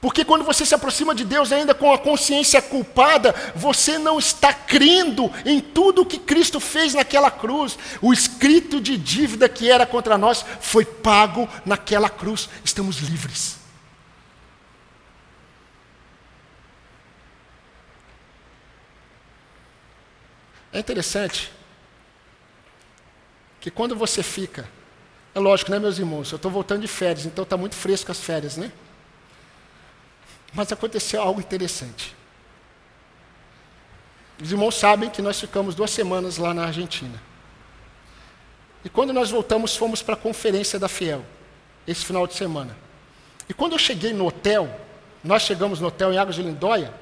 Porque quando você se aproxima de Deus ainda com a consciência culpada, você não está crendo em tudo o que Cristo fez naquela cruz. O escrito de dívida que era contra nós foi pago naquela cruz. Estamos livres. É interessante que quando você fica, é lógico, né, meus irmãos? Eu estou voltando de férias, então está muito fresco as férias, né? Mas aconteceu algo interessante. Os irmãos sabem que nós ficamos duas semanas lá na Argentina. E quando nós voltamos, fomos para a conferência da Fiel, esse final de semana. E quando eu cheguei no hotel, nós chegamos no hotel em Águas de Lindóia,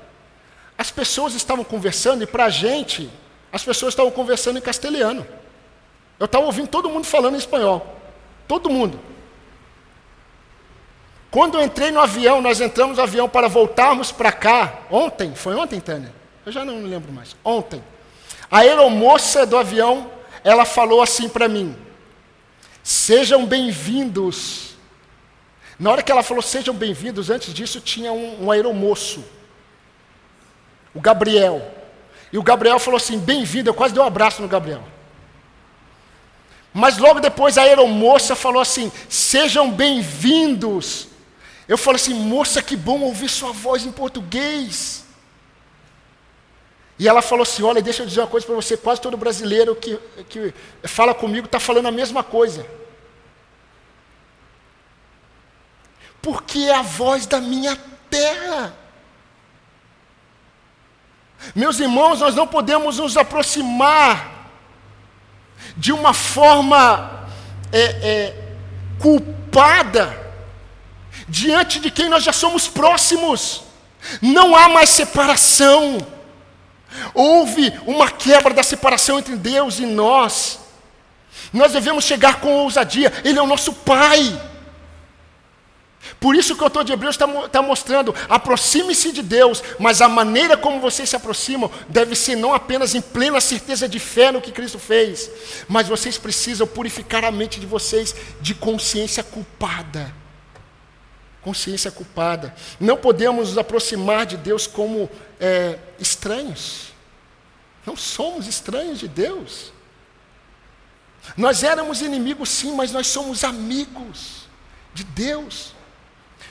as pessoas estavam conversando, e para a gente, as pessoas estavam conversando em castelhano. Eu estava ouvindo todo mundo falando em espanhol. Todo mundo. Quando eu entrei no avião, nós entramos no avião para voltarmos para cá. Ontem, foi ontem, Tânia? Eu já não me lembro mais. Ontem. A aeromoça do avião, ela falou assim para mim: Sejam bem-vindos. Na hora que ela falou sejam bem-vindos, antes disso tinha um, um aeromoço, o Gabriel. E o Gabriel falou assim: bem-vindo. Eu quase dei um abraço no Gabriel. Mas logo depois a aeromoça falou assim: sejam bem-vindos. Eu falei assim, moça, que bom ouvir sua voz em português. E ela falou assim: olha, deixa eu dizer uma coisa para você: quase todo brasileiro que, que fala comigo está falando a mesma coisa. Porque é a voz da minha terra. Meus irmãos, nós não podemos nos aproximar de uma forma é, é, culpada diante de quem nós já somos próximos. Não há mais separação. Houve uma quebra da separação entre Deus e nós. Nós devemos chegar com ousadia. Ele é o nosso Pai. Por isso que o autor de Hebreus está tá mostrando, aproxime-se de Deus, mas a maneira como vocês se aproximam deve ser não apenas em plena certeza de fé no que Cristo fez, mas vocês precisam purificar a mente de vocês de consciência culpada. Consciência culpada. Não podemos nos aproximar de Deus como é, estranhos. Não somos estranhos de Deus. Nós éramos inimigos, sim, mas nós somos amigos de Deus.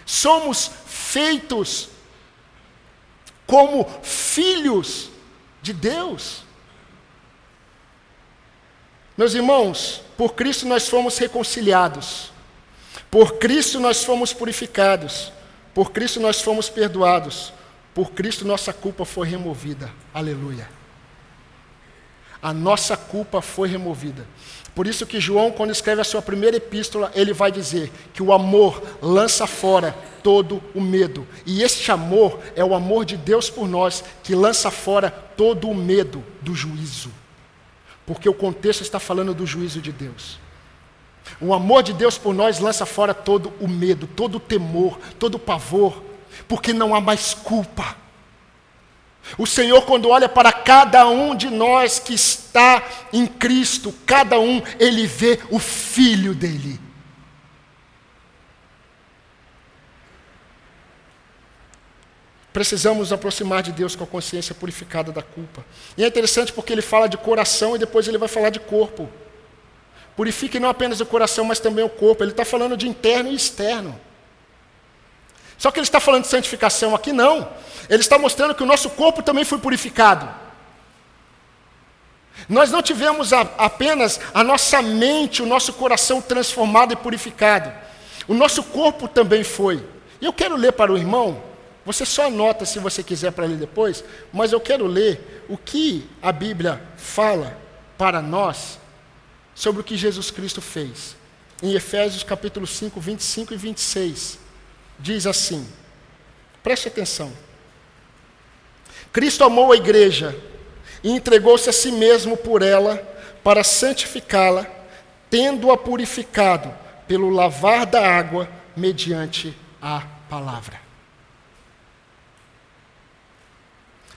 Somos feitos como filhos de Deus. Meus irmãos, por Cristo nós fomos reconciliados. Por Cristo nós fomos purificados. Por Cristo nós fomos perdoados. Por Cristo nossa culpa foi removida. Aleluia. a nossa culpa foi removida. Por isso que João, quando escreve a sua primeira epístola, ele vai dizer que o amor lança fora todo o medo. E este amor é o amor de Deus por nós que lança fora todo o medo do juízo. Porque o contexto está falando do juízo de Deus. O amor de Deus por nós lança fora todo o medo, todo o temor, todo o pavor, porque não há mais culpa. O Senhor, quando olha para cada um de nós que está em Cristo, cada um, Ele vê o Filho dele. Precisamos nos aproximar de Deus com a consciência purificada da culpa. E é interessante porque ele fala de coração e depois ele vai falar de corpo. Purifique não apenas o coração, mas também o corpo. Ele está falando de interno e externo. Só que ele está falando de santificação aqui, não. Ele está mostrando que o nosso corpo também foi purificado. Nós não tivemos a, apenas a nossa mente, o nosso coração transformado e purificado. O nosso corpo também foi. E eu quero ler para o irmão você só anota se você quiser para ler depois, mas eu quero ler o que a Bíblia fala para nós sobre o que Jesus Cristo fez. Em Efésios capítulo 5, 25 e 26, diz assim: Preste atenção. Cristo amou a igreja e entregou-se a si mesmo por ela para santificá-la, tendo-a purificado pelo lavar da água mediante a palavra.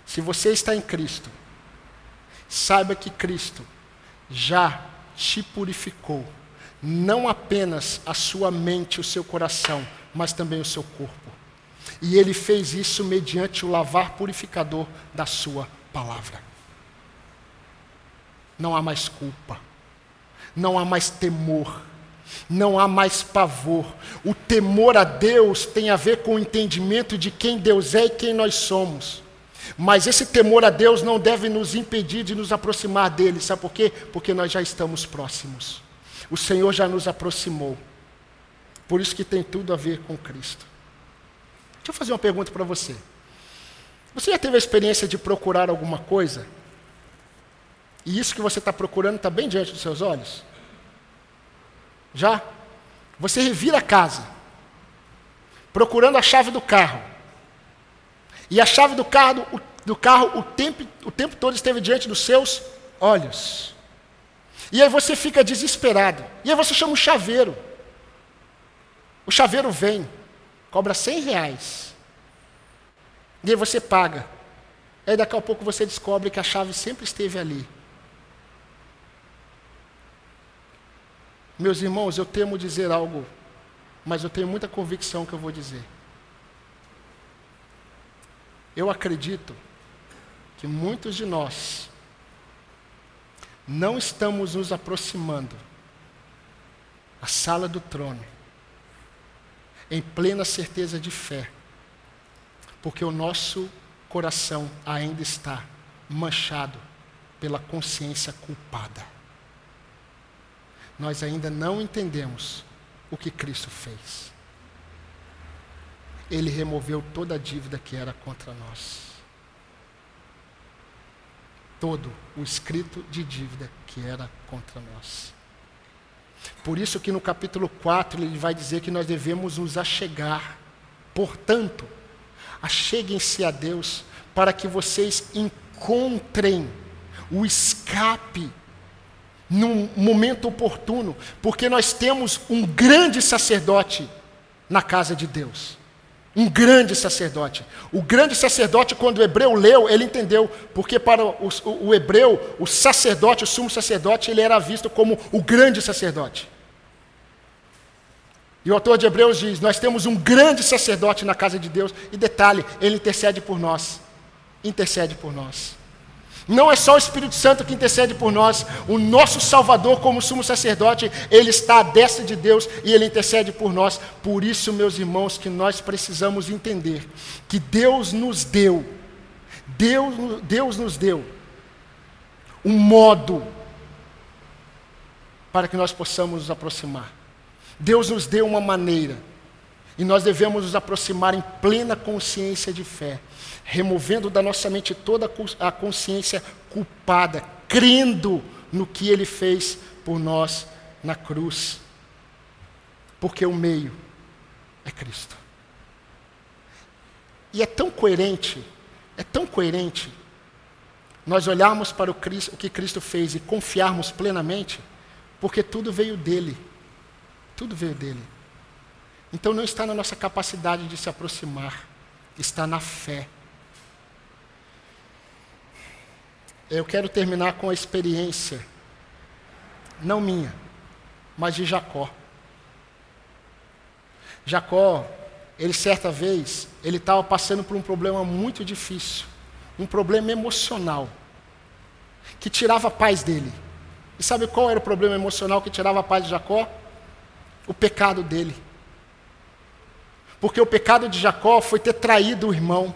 Se você está em Cristo, saiba que Cristo já te purificou, não apenas a sua mente, o seu coração, mas também o seu corpo. E ele fez isso mediante o lavar purificador da sua palavra. Não há mais culpa, não há mais temor, não há mais pavor. O temor a Deus tem a ver com o entendimento de quem Deus é e quem nós somos. Mas esse temor a Deus não deve nos impedir de nos aproximar dele. Sabe por quê? Porque nós já estamos próximos. O Senhor já nos aproximou. Por isso que tem tudo a ver com Cristo. Deixa eu fazer uma pergunta para você. Você já teve a experiência de procurar alguma coisa? E isso que você está procurando está bem diante dos seus olhos? Já? Você revira a casa, procurando a chave do carro. E a chave do carro, do carro o, tempo, o tempo todo esteve diante dos seus olhos. E aí você fica desesperado. E aí você chama o chaveiro. O chaveiro vem, cobra 100 reais. E aí você paga. Aí daqui a pouco você descobre que a chave sempre esteve ali. Meus irmãos, eu temo dizer algo, mas eu tenho muita convicção que eu vou dizer. Eu acredito que muitos de nós não estamos nos aproximando à sala do trono em plena certeza de fé, porque o nosso coração ainda está manchado pela consciência culpada. Nós ainda não entendemos o que Cristo fez ele removeu toda a dívida que era contra nós. Todo o escrito de dívida que era contra nós. Por isso que no capítulo 4 ele vai dizer que nós devemos nos achegar. Portanto, acheguem-se a Deus para que vocês encontrem o escape num momento oportuno, porque nós temos um grande sacerdote na casa de Deus. Um grande sacerdote. O grande sacerdote, quando o hebreu leu, ele entendeu, porque para o, o, o, hebreu, o sacerdote, o sumo sacerdote, ele era visto como o grande sacerdote. E o autor de Hebreus diz: Nós temos um grande sacerdote na casa de Deus, e detalhe, ele intercede por nós. Intercede por nós. Não é só o Espírito Santo que intercede por nós, o nosso Salvador, como sumo sacerdote, ele está à destra de Deus e ele intercede por nós. Por isso, meus irmãos, que nós precisamos entender que Deus nos deu, Deus, Deus nos deu um modo para que nós possamos nos aproximar. Deus nos deu uma maneira e nós devemos nos aproximar em plena consciência de fé removendo da nossa mente toda a consciência culpada, crendo no que ele fez por nós na cruz. Porque o meio é Cristo. E é tão coerente, é tão coerente nós olharmos para o, Cristo, o que Cristo fez e confiarmos plenamente, porque tudo veio dele. Tudo veio dele. Então não está na nossa capacidade de se aproximar, está na fé. Eu quero terminar com a experiência, não minha, mas de Jacó. Jacó, ele certa vez, ele estava passando por um problema muito difícil, um problema emocional, que tirava a paz dele. E sabe qual era o problema emocional que tirava a paz de Jacó? O pecado dele. Porque o pecado de Jacó foi ter traído o irmão,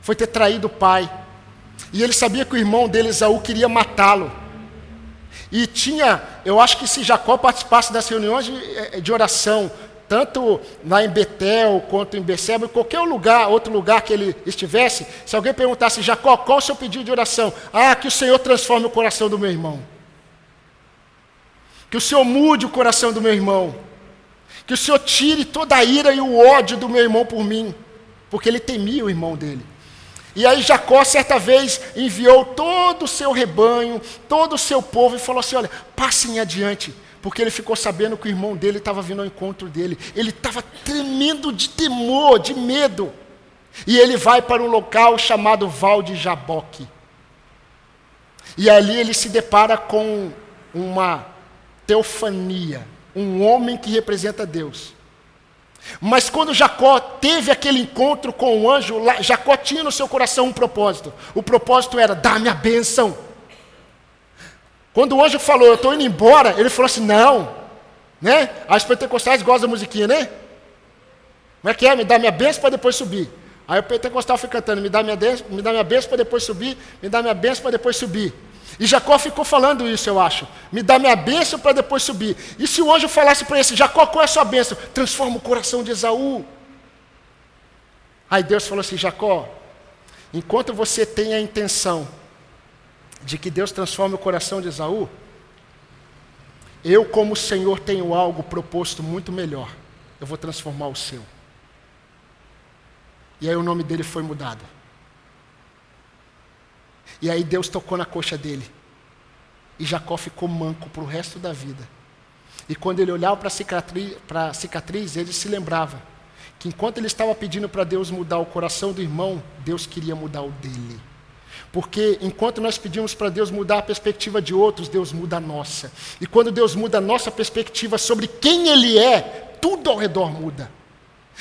foi ter traído o pai. E ele sabia que o irmão dele, Esaú, queria matá-lo. E tinha, eu acho que se Jacó participasse das reuniões de, eh, de oração, tanto lá em Betel quanto em Beceba, em qualquer lugar, outro lugar que ele estivesse, se alguém perguntasse, Jacó, qual o seu pedido de oração? Ah, que o Senhor transforme o coração do meu irmão. Que o Senhor mude o coração do meu irmão. Que o Senhor tire toda a ira e o ódio do meu irmão por mim. Porque ele temia o irmão dele. E aí Jacó, certa vez, enviou todo o seu rebanho, todo o seu povo, e falou assim: olha, passem adiante. Porque ele ficou sabendo que o irmão dele estava vindo ao encontro dele. Ele estava tremendo de temor, de medo. E ele vai para um local chamado Val de Jaboque. E ali ele se depara com uma teofania, um homem que representa Deus. Mas quando Jacó teve aquele encontro com o anjo, Jacó tinha no seu coração um propósito. O propósito era: dá-me a bênção. Quando o anjo falou, eu estou indo embora, ele falou assim: não. Né? As pentecostais gostam da musiquinha, né? Como é que é? Me dá minha bênção para depois subir. Aí o pentecostal fica cantando: me dá minha, me dá minha bênção para depois subir, me dá minha bênção para depois subir. E Jacó ficou falando isso, eu acho. Me dá minha bênção para depois subir. E se o anjo falasse para esse, Jacó, qual é a sua bênção? Transforma o coração de Esaú. Aí Deus falou assim: Jacó, enquanto você tem a intenção de que Deus transforme o coração de Esaú, eu, como Senhor, tenho algo proposto muito melhor. Eu vou transformar o seu. E aí o nome dele foi mudado. E aí Deus tocou na coxa dele. E Jacó ficou manco para o resto da vida. E quando ele olhava para a cicatriz, cicatriz, ele se lembrava que enquanto ele estava pedindo para Deus mudar o coração do irmão, Deus queria mudar o dele. Porque enquanto nós pedimos para Deus mudar a perspectiva de outros, Deus muda a nossa. E quando Deus muda a nossa perspectiva sobre quem Ele é, tudo ao redor muda.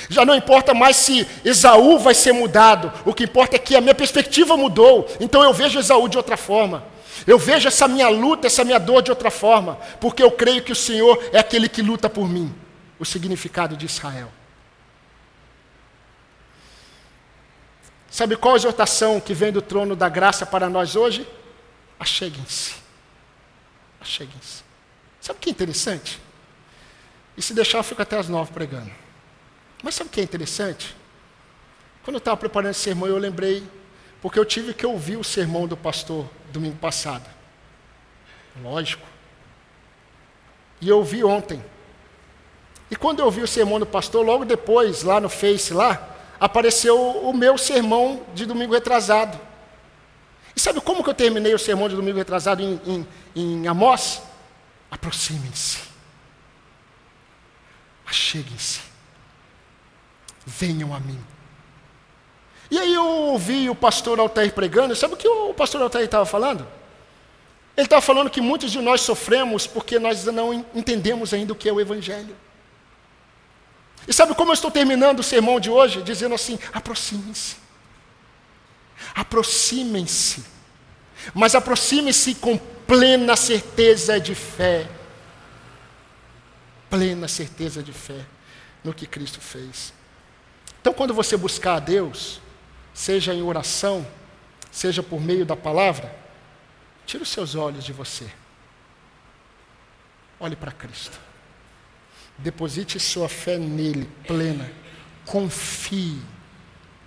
Já não importa mais se Esaú vai ser mudado, o que importa é que a minha perspectiva mudou, então eu vejo Esaú de outra forma. Eu vejo essa minha luta, essa minha dor de outra forma, porque eu creio que o Senhor é aquele que luta por mim. O significado de Israel. Sabe qual a exortação que vem do trono da graça para nós hoje? Acheguem-se. Acheguem-se. Sabe o que é interessante? E se deixar, eu fico até as nove pregando. Mas sabe o que é interessante? Quando eu estava preparando esse sermão, eu lembrei, porque eu tive que ouvir o sermão do pastor domingo passado. Lógico. E eu ouvi ontem. E quando eu ouvi o sermão do pastor, logo depois, lá no Face, lá, apareceu o meu sermão de domingo retrasado. E sabe como que eu terminei o sermão de domingo retrasado em, em, em Amós? Aproximem-se. Acheguem-se venham a mim. E aí eu ouvi o pastor Altair pregando, sabe o que o pastor Altair estava falando? Ele estava falando que muitos de nós sofremos porque nós não entendemos ainda o que é o Evangelho. E sabe como eu estou terminando o sermão de hoje? Dizendo assim: aproximem-se. Aproximem-se. Mas aproximem-se com plena certeza de fé. Plena certeza de fé no que Cristo fez. Então, quando você buscar a Deus, seja em oração, seja por meio da palavra, tire os seus olhos de você. Olhe para Cristo. Deposite sua fé nele, plena. Confie,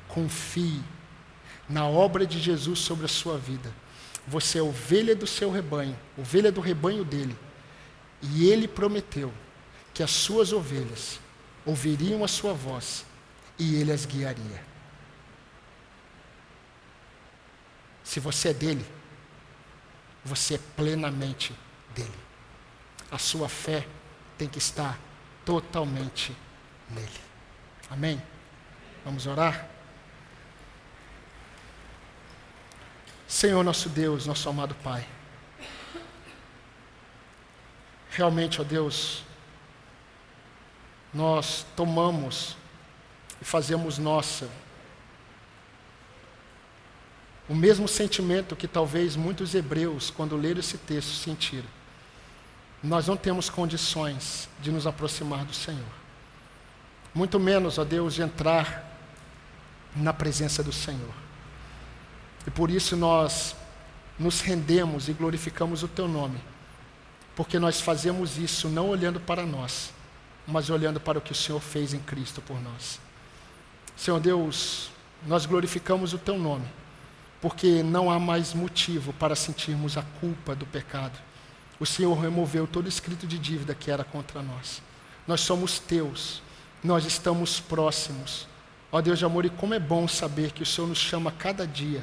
confie na obra de Jesus sobre a sua vida. Você é ovelha do seu rebanho, ovelha do rebanho dele. E ele prometeu que as suas ovelhas ouviriam a sua voz e ele as guiaria. Se você é dele, você é plenamente dele. A sua fé tem que estar totalmente nele. Amém? Vamos orar? Senhor nosso Deus, nosso amado Pai. Realmente, ó Deus, nós tomamos e fazemos nossa o mesmo sentimento que talvez muitos hebreus, quando leram esse texto, sentiram. Nós não temos condições de nos aproximar do Senhor. Muito menos, ó Deus, de entrar na presença do Senhor. E por isso nós nos rendemos e glorificamos o Teu nome, porque nós fazemos isso não olhando para nós, mas olhando para o que o Senhor fez em Cristo por nós. Senhor Deus, nós glorificamos o Teu nome porque não há mais motivo para sentirmos a culpa do pecado. O Senhor removeu todo escrito de dívida que era contra nós. Nós somos teus, nós estamos próximos. Ó Deus de amor, e como é bom saber que o Senhor nos chama cada dia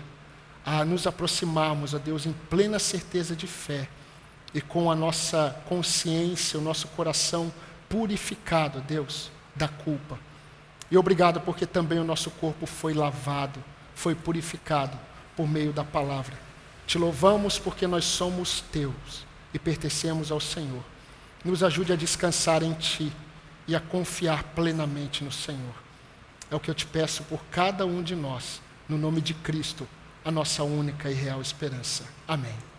a nos aproximarmos, ó Deus, em plena certeza de fé e com a nossa consciência, o nosso coração purificado, Deus, da culpa. E obrigado porque também o nosso corpo foi lavado, foi purificado por meio da palavra. Te louvamos porque nós somos teus e pertencemos ao Senhor. Nos ajude a descansar em Ti e a confiar plenamente no Senhor. É o que eu te peço por cada um de nós, no nome de Cristo, a nossa única e real esperança. Amém.